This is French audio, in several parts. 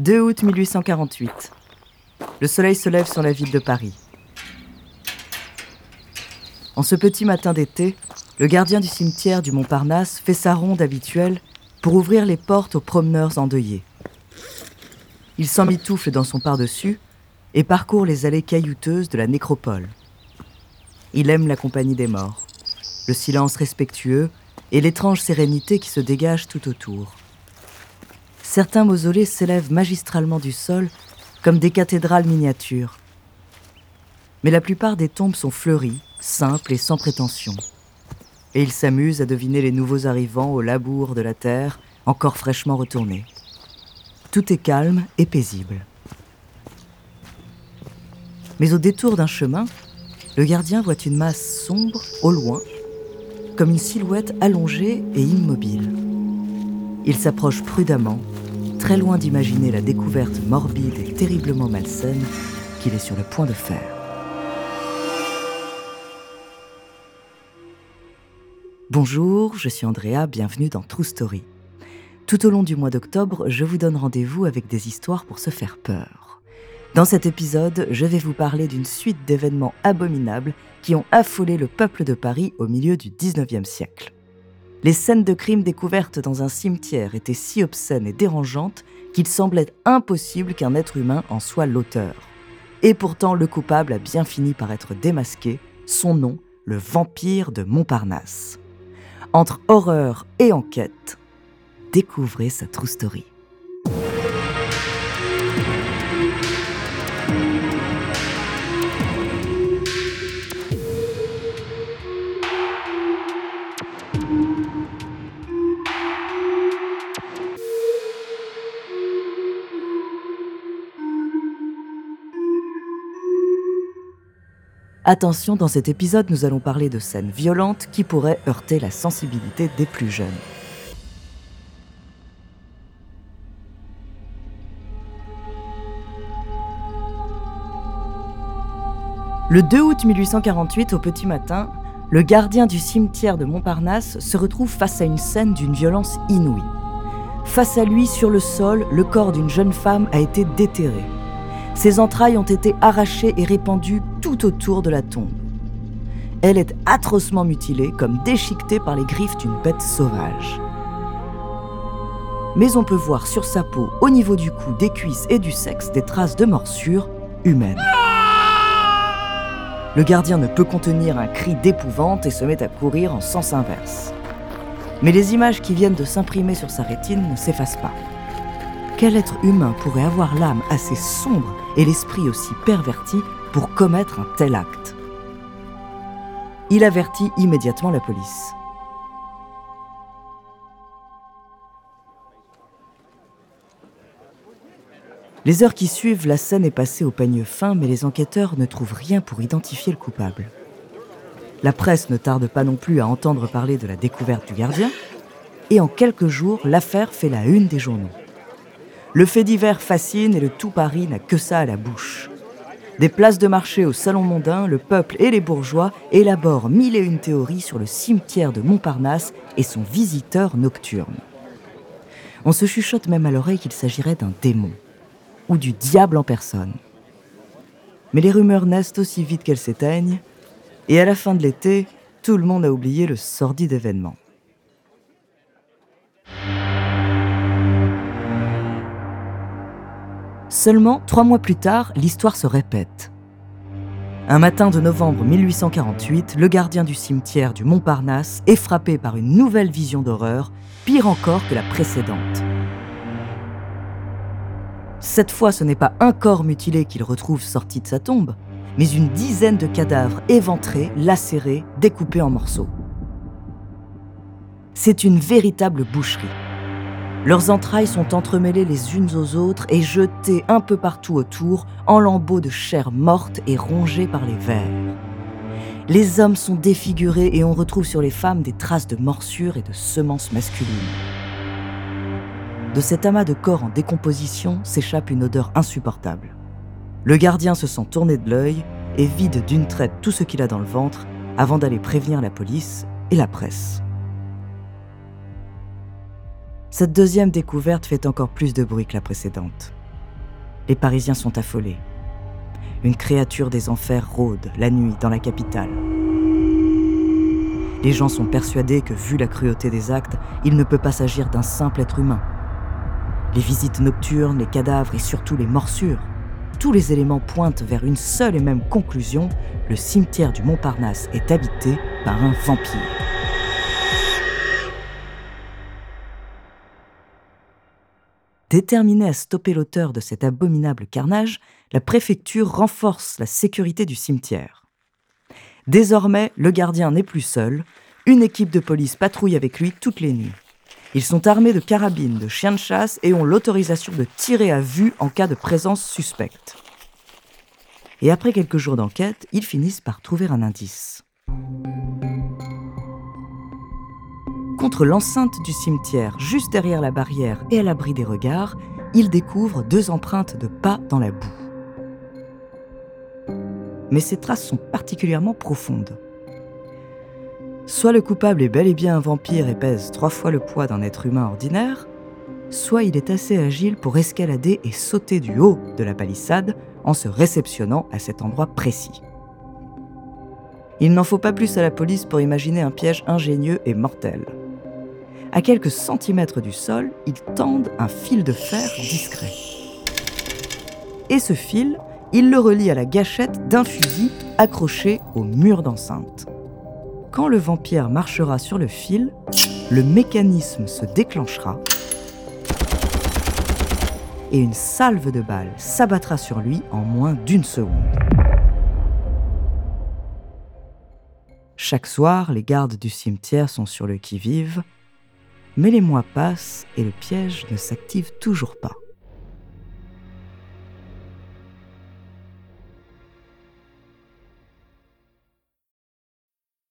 2 août 1848. Le soleil se lève sur la ville de Paris. En ce petit matin d'été, le gardien du cimetière du Montparnasse fait sa ronde habituelle pour ouvrir les portes aux promeneurs endeuillés. Il s'emmitoufle dans son par-dessus et parcourt les allées caillouteuses de la nécropole. Il aime la compagnie des morts, le silence respectueux et l'étrange sérénité qui se dégage tout autour certains mausolées s'élèvent magistralement du sol comme des cathédrales miniatures. Mais la plupart des tombes sont fleuries, simples et sans prétention. Et il s'amuse à deviner les nouveaux arrivants au labour de la terre, encore fraîchement retournés. Tout est calme et paisible. Mais au détour d'un chemin, le gardien voit une masse sombre au loin, comme une silhouette allongée et immobile. Il s'approche prudemment très loin d'imaginer la découverte morbide et terriblement malsaine qu'il est sur le point de faire. Bonjour, je suis Andrea, bienvenue dans True Story. Tout au long du mois d'octobre, je vous donne rendez-vous avec des histoires pour se faire peur. Dans cet épisode, je vais vous parler d'une suite d'événements abominables qui ont affolé le peuple de Paris au milieu du 19e siècle. Les scènes de crime découvertes dans un cimetière étaient si obscènes et dérangeantes qu'il semblait impossible qu'un être humain en soit l'auteur. Et pourtant, le coupable a bien fini par être démasqué, son nom, le vampire de Montparnasse. Entre horreur et enquête, découvrez sa true story. Attention, dans cet épisode, nous allons parler de scènes violentes qui pourraient heurter la sensibilité des plus jeunes. Le 2 août 1848, au petit matin, le gardien du cimetière de Montparnasse se retrouve face à une scène d'une violence inouïe. Face à lui, sur le sol, le corps d'une jeune femme a été déterré. Ses entrailles ont été arrachées et répandues tout autour de la tombe. Elle est atrocement mutilée, comme déchiquetée par les griffes d'une bête sauvage. Mais on peut voir sur sa peau, au niveau du cou, des cuisses et du sexe, des traces de morsures humaines. Le gardien ne peut contenir un cri d'épouvante et se met à courir en sens inverse. Mais les images qui viennent de s'imprimer sur sa rétine ne s'effacent pas. Quel être humain pourrait avoir l'âme assez sombre et l'esprit aussi perverti pour commettre un tel acte? Il avertit immédiatement la police. Les heures qui suivent, la scène est passée au peigne fin, mais les enquêteurs ne trouvent rien pour identifier le coupable. La presse ne tarde pas non plus à entendre parler de la découverte du gardien, et en quelques jours, l'affaire fait la une des journaux. Le fait divers fascine et le tout Paris n'a que ça à la bouche. Des places de marché au salon mondain, le peuple et les bourgeois élaborent mille et une théories sur le cimetière de Montparnasse et son visiteur nocturne. On se chuchote même à l'oreille qu'il s'agirait d'un démon ou du diable en personne. Mais les rumeurs naissent aussi vite qu'elles s'éteignent, et à la fin de l'été, tout le monde a oublié le sordide événement. Seulement trois mois plus tard, l'histoire se répète. Un matin de novembre 1848, le gardien du cimetière du Montparnasse est frappé par une nouvelle vision d'horreur, pire encore que la précédente. Cette fois, ce n'est pas un corps mutilé qu'il retrouve sorti de sa tombe, mais une dizaine de cadavres éventrés, lacérés, découpés en morceaux. C'est une véritable boucherie. Leurs entrailles sont entremêlées les unes aux autres et jetées un peu partout autour en lambeaux de chair morte et rongée par les vers. Les hommes sont défigurés et on retrouve sur les femmes des traces de morsures et de semences masculines. De cet amas de corps en décomposition s'échappe une odeur insupportable. Le gardien se sent tourné de l'œil et vide d'une traite tout ce qu'il a dans le ventre avant d'aller prévenir la police et la presse. Cette deuxième découverte fait encore plus de bruit que la précédente. Les Parisiens sont affolés. Une créature des enfers rôde la nuit dans la capitale. Les gens sont persuadés que, vu la cruauté des actes, il ne peut pas s'agir d'un simple être humain. Les visites nocturnes, les cadavres et surtout les morsures, tous les éléments pointent vers une seule et même conclusion, le cimetière du Montparnasse est habité par un vampire. Déterminée à stopper l'auteur de cet abominable carnage, la préfecture renforce la sécurité du cimetière. Désormais, le gardien n'est plus seul, une équipe de police patrouille avec lui toutes les nuits. Ils sont armés de carabines, de chiens de chasse et ont l'autorisation de tirer à vue en cas de présence suspecte. Et après quelques jours d'enquête, ils finissent par trouver un indice. Contre l'enceinte du cimetière, juste derrière la barrière et à l'abri des regards, il découvre deux empreintes de pas dans la boue. Mais ces traces sont particulièrement profondes. Soit le coupable est bel et bien un vampire et pèse trois fois le poids d'un être humain ordinaire, soit il est assez agile pour escalader et sauter du haut de la palissade en se réceptionnant à cet endroit précis. Il n'en faut pas plus à la police pour imaginer un piège ingénieux et mortel. À quelques centimètres du sol, ils tendent un fil de fer discret. Et ce fil, ils le relient à la gâchette d'un fusil accroché au mur d'enceinte. Quand le vampire marchera sur le fil, le mécanisme se déclenchera et une salve de balles s'abattra sur lui en moins d'une seconde. Chaque soir, les gardes du cimetière sont sur le qui-vive mais les mois passent et le piège ne s'active toujours pas.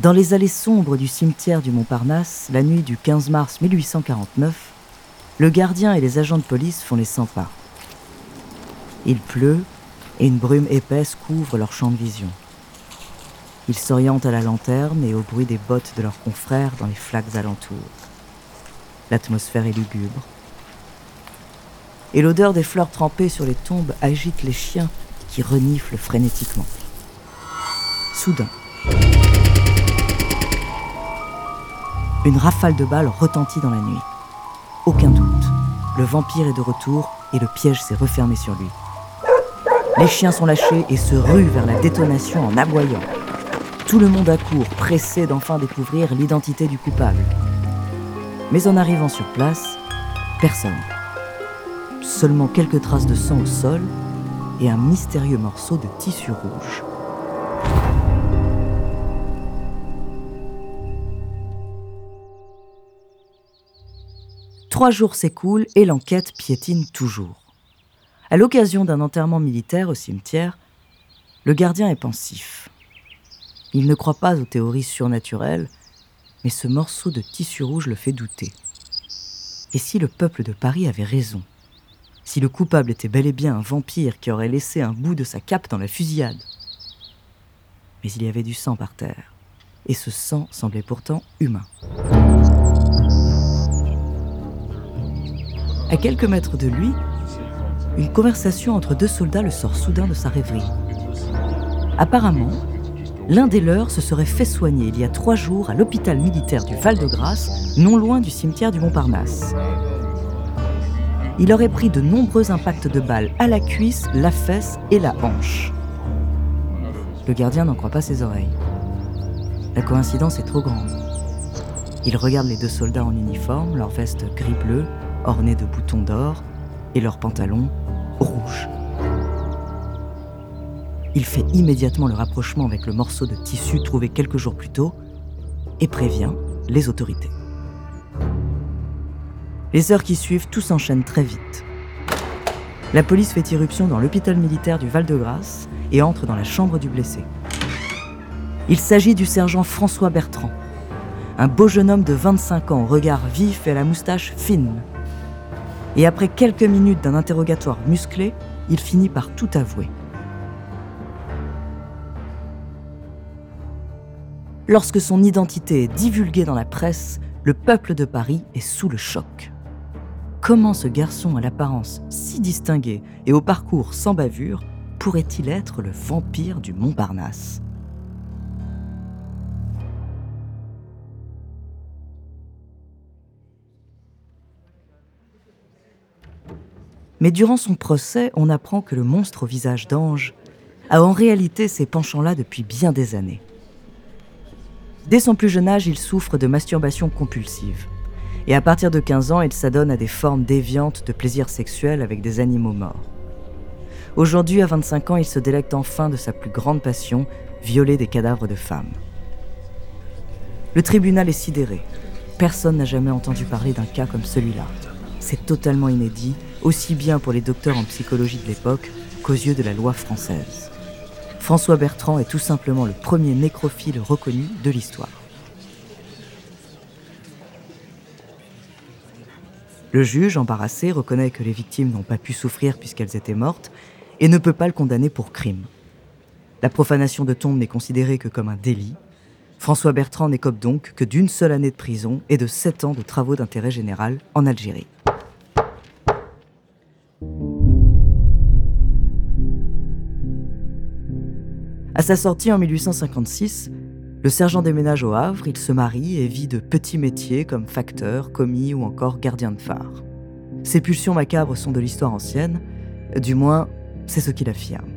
Dans les allées sombres du cimetière du Montparnasse, la nuit du 15 mars 1849, le gardien et les agents de police font les 100 pas. Il pleut et une brume épaisse couvre leur champ de vision. Ils s'orientent à la lanterne et au bruit des bottes de leurs confrères dans les flaques alentours. L'atmosphère est lugubre. Et l'odeur des fleurs trempées sur les tombes agite les chiens qui reniflent frénétiquement. Soudain, Une rafale de balles retentit dans la nuit. Aucun doute, le vampire est de retour et le piège s'est refermé sur lui. Les chiens sont lâchés et se ruent vers la détonation en aboyant. Tout le monde accourt, pressé d'enfin découvrir l'identité du coupable. Mais en arrivant sur place, personne. Seulement quelques traces de sang au sol et un mystérieux morceau de tissu rouge. Trois jours s'écoulent et l'enquête piétine toujours. À l'occasion d'un enterrement militaire au cimetière, le gardien est pensif. Il ne croit pas aux théories surnaturelles, mais ce morceau de tissu rouge le fait douter. Et si le peuple de Paris avait raison Si le coupable était bel et bien un vampire qui aurait laissé un bout de sa cape dans la fusillade Mais il y avait du sang par terre, et ce sang semblait pourtant humain. À quelques mètres de lui, une conversation entre deux soldats le sort soudain de sa rêverie. Apparemment, l'un des leurs se serait fait soigner il y a trois jours à l'hôpital militaire du Val-de-Grâce, non loin du cimetière du Montparnasse. Il aurait pris de nombreux impacts de balles à la cuisse, la fesse et la hanche. Le gardien n'en croit pas ses oreilles. La coïncidence est trop grande. Il regarde les deux soldats en uniforme, leur veste gris-bleu, ornée de boutons d'or, et leurs pantalons rouge. Il fait immédiatement le rapprochement avec le morceau de tissu trouvé quelques jours plus tôt et prévient les autorités. Les heures qui suivent, tout s'enchaîne très vite. La police fait irruption dans l'hôpital militaire du Val-de-Grâce et entre dans la chambre du blessé. Il s'agit du sergent François Bertrand, un beau jeune homme de 25 ans, regard vif et à la moustache fine. Et après quelques minutes d'un interrogatoire musclé, il finit par tout avouer. Lorsque son identité est divulguée dans la presse, le peuple de Paris est sous le choc. Comment ce garçon à l'apparence si distinguée et au parcours sans bavure pourrait-il être le vampire du Montparnasse? Mais durant son procès, on apprend que le monstre au visage d'ange a en réalité ces penchants-là depuis bien des années. Dès son plus jeune âge, il souffre de masturbation compulsive. Et à partir de 15 ans, il s'adonne à des formes déviantes de plaisir sexuel avec des animaux morts. Aujourd'hui, à 25 ans, il se délecte enfin de sa plus grande passion, violer des cadavres de femmes. Le tribunal est sidéré. Personne n'a jamais entendu parler d'un cas comme celui-là. C'est totalement inédit aussi bien pour les docteurs en psychologie de l'époque qu'aux yeux de la loi française. François Bertrand est tout simplement le premier nécrophile reconnu de l'histoire. Le juge, embarrassé, reconnaît que les victimes n'ont pas pu souffrir puisqu'elles étaient mortes et ne peut pas le condamner pour crime. La profanation de tombes n'est considérée que comme un délit. François Bertrand n'écope donc que d'une seule année de prison et de sept ans de travaux d'intérêt général en Algérie. À sa sortie en 1856, le sergent déménage au Havre, il se marie et vit de petits métiers comme facteur, commis ou encore gardien de phare. Ses pulsions macabres sont de l'histoire ancienne, du moins c'est ce qu'il affirme.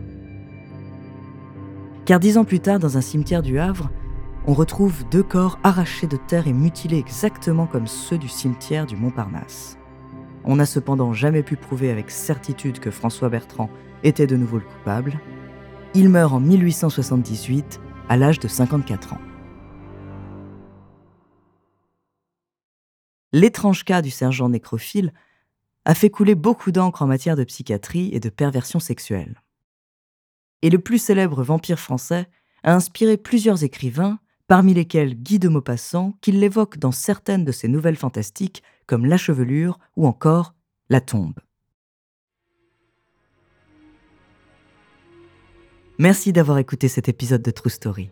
Car dix ans plus tard, dans un cimetière du Havre, on retrouve deux corps arrachés de terre et mutilés exactement comme ceux du cimetière du Montparnasse. On n'a cependant jamais pu prouver avec certitude que François Bertrand était de nouveau le coupable, il meurt en 1878 à l'âge de 54 ans. L'étrange cas du sergent nécrophile a fait couler beaucoup d'encre en matière de psychiatrie et de perversion sexuelle. Et le plus célèbre vampire français a inspiré plusieurs écrivains, parmi lesquels Guy de Maupassant, qui l'évoque dans certaines de ses nouvelles fantastiques comme La chevelure ou encore La tombe. Merci d'avoir écouté cet épisode de True Story.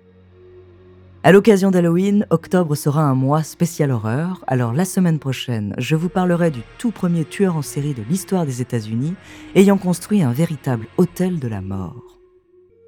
À l'occasion d'Halloween, octobre sera un mois spécial horreur, alors la semaine prochaine, je vous parlerai du tout premier tueur en série de l'histoire des États-Unis, ayant construit un véritable hôtel de la mort.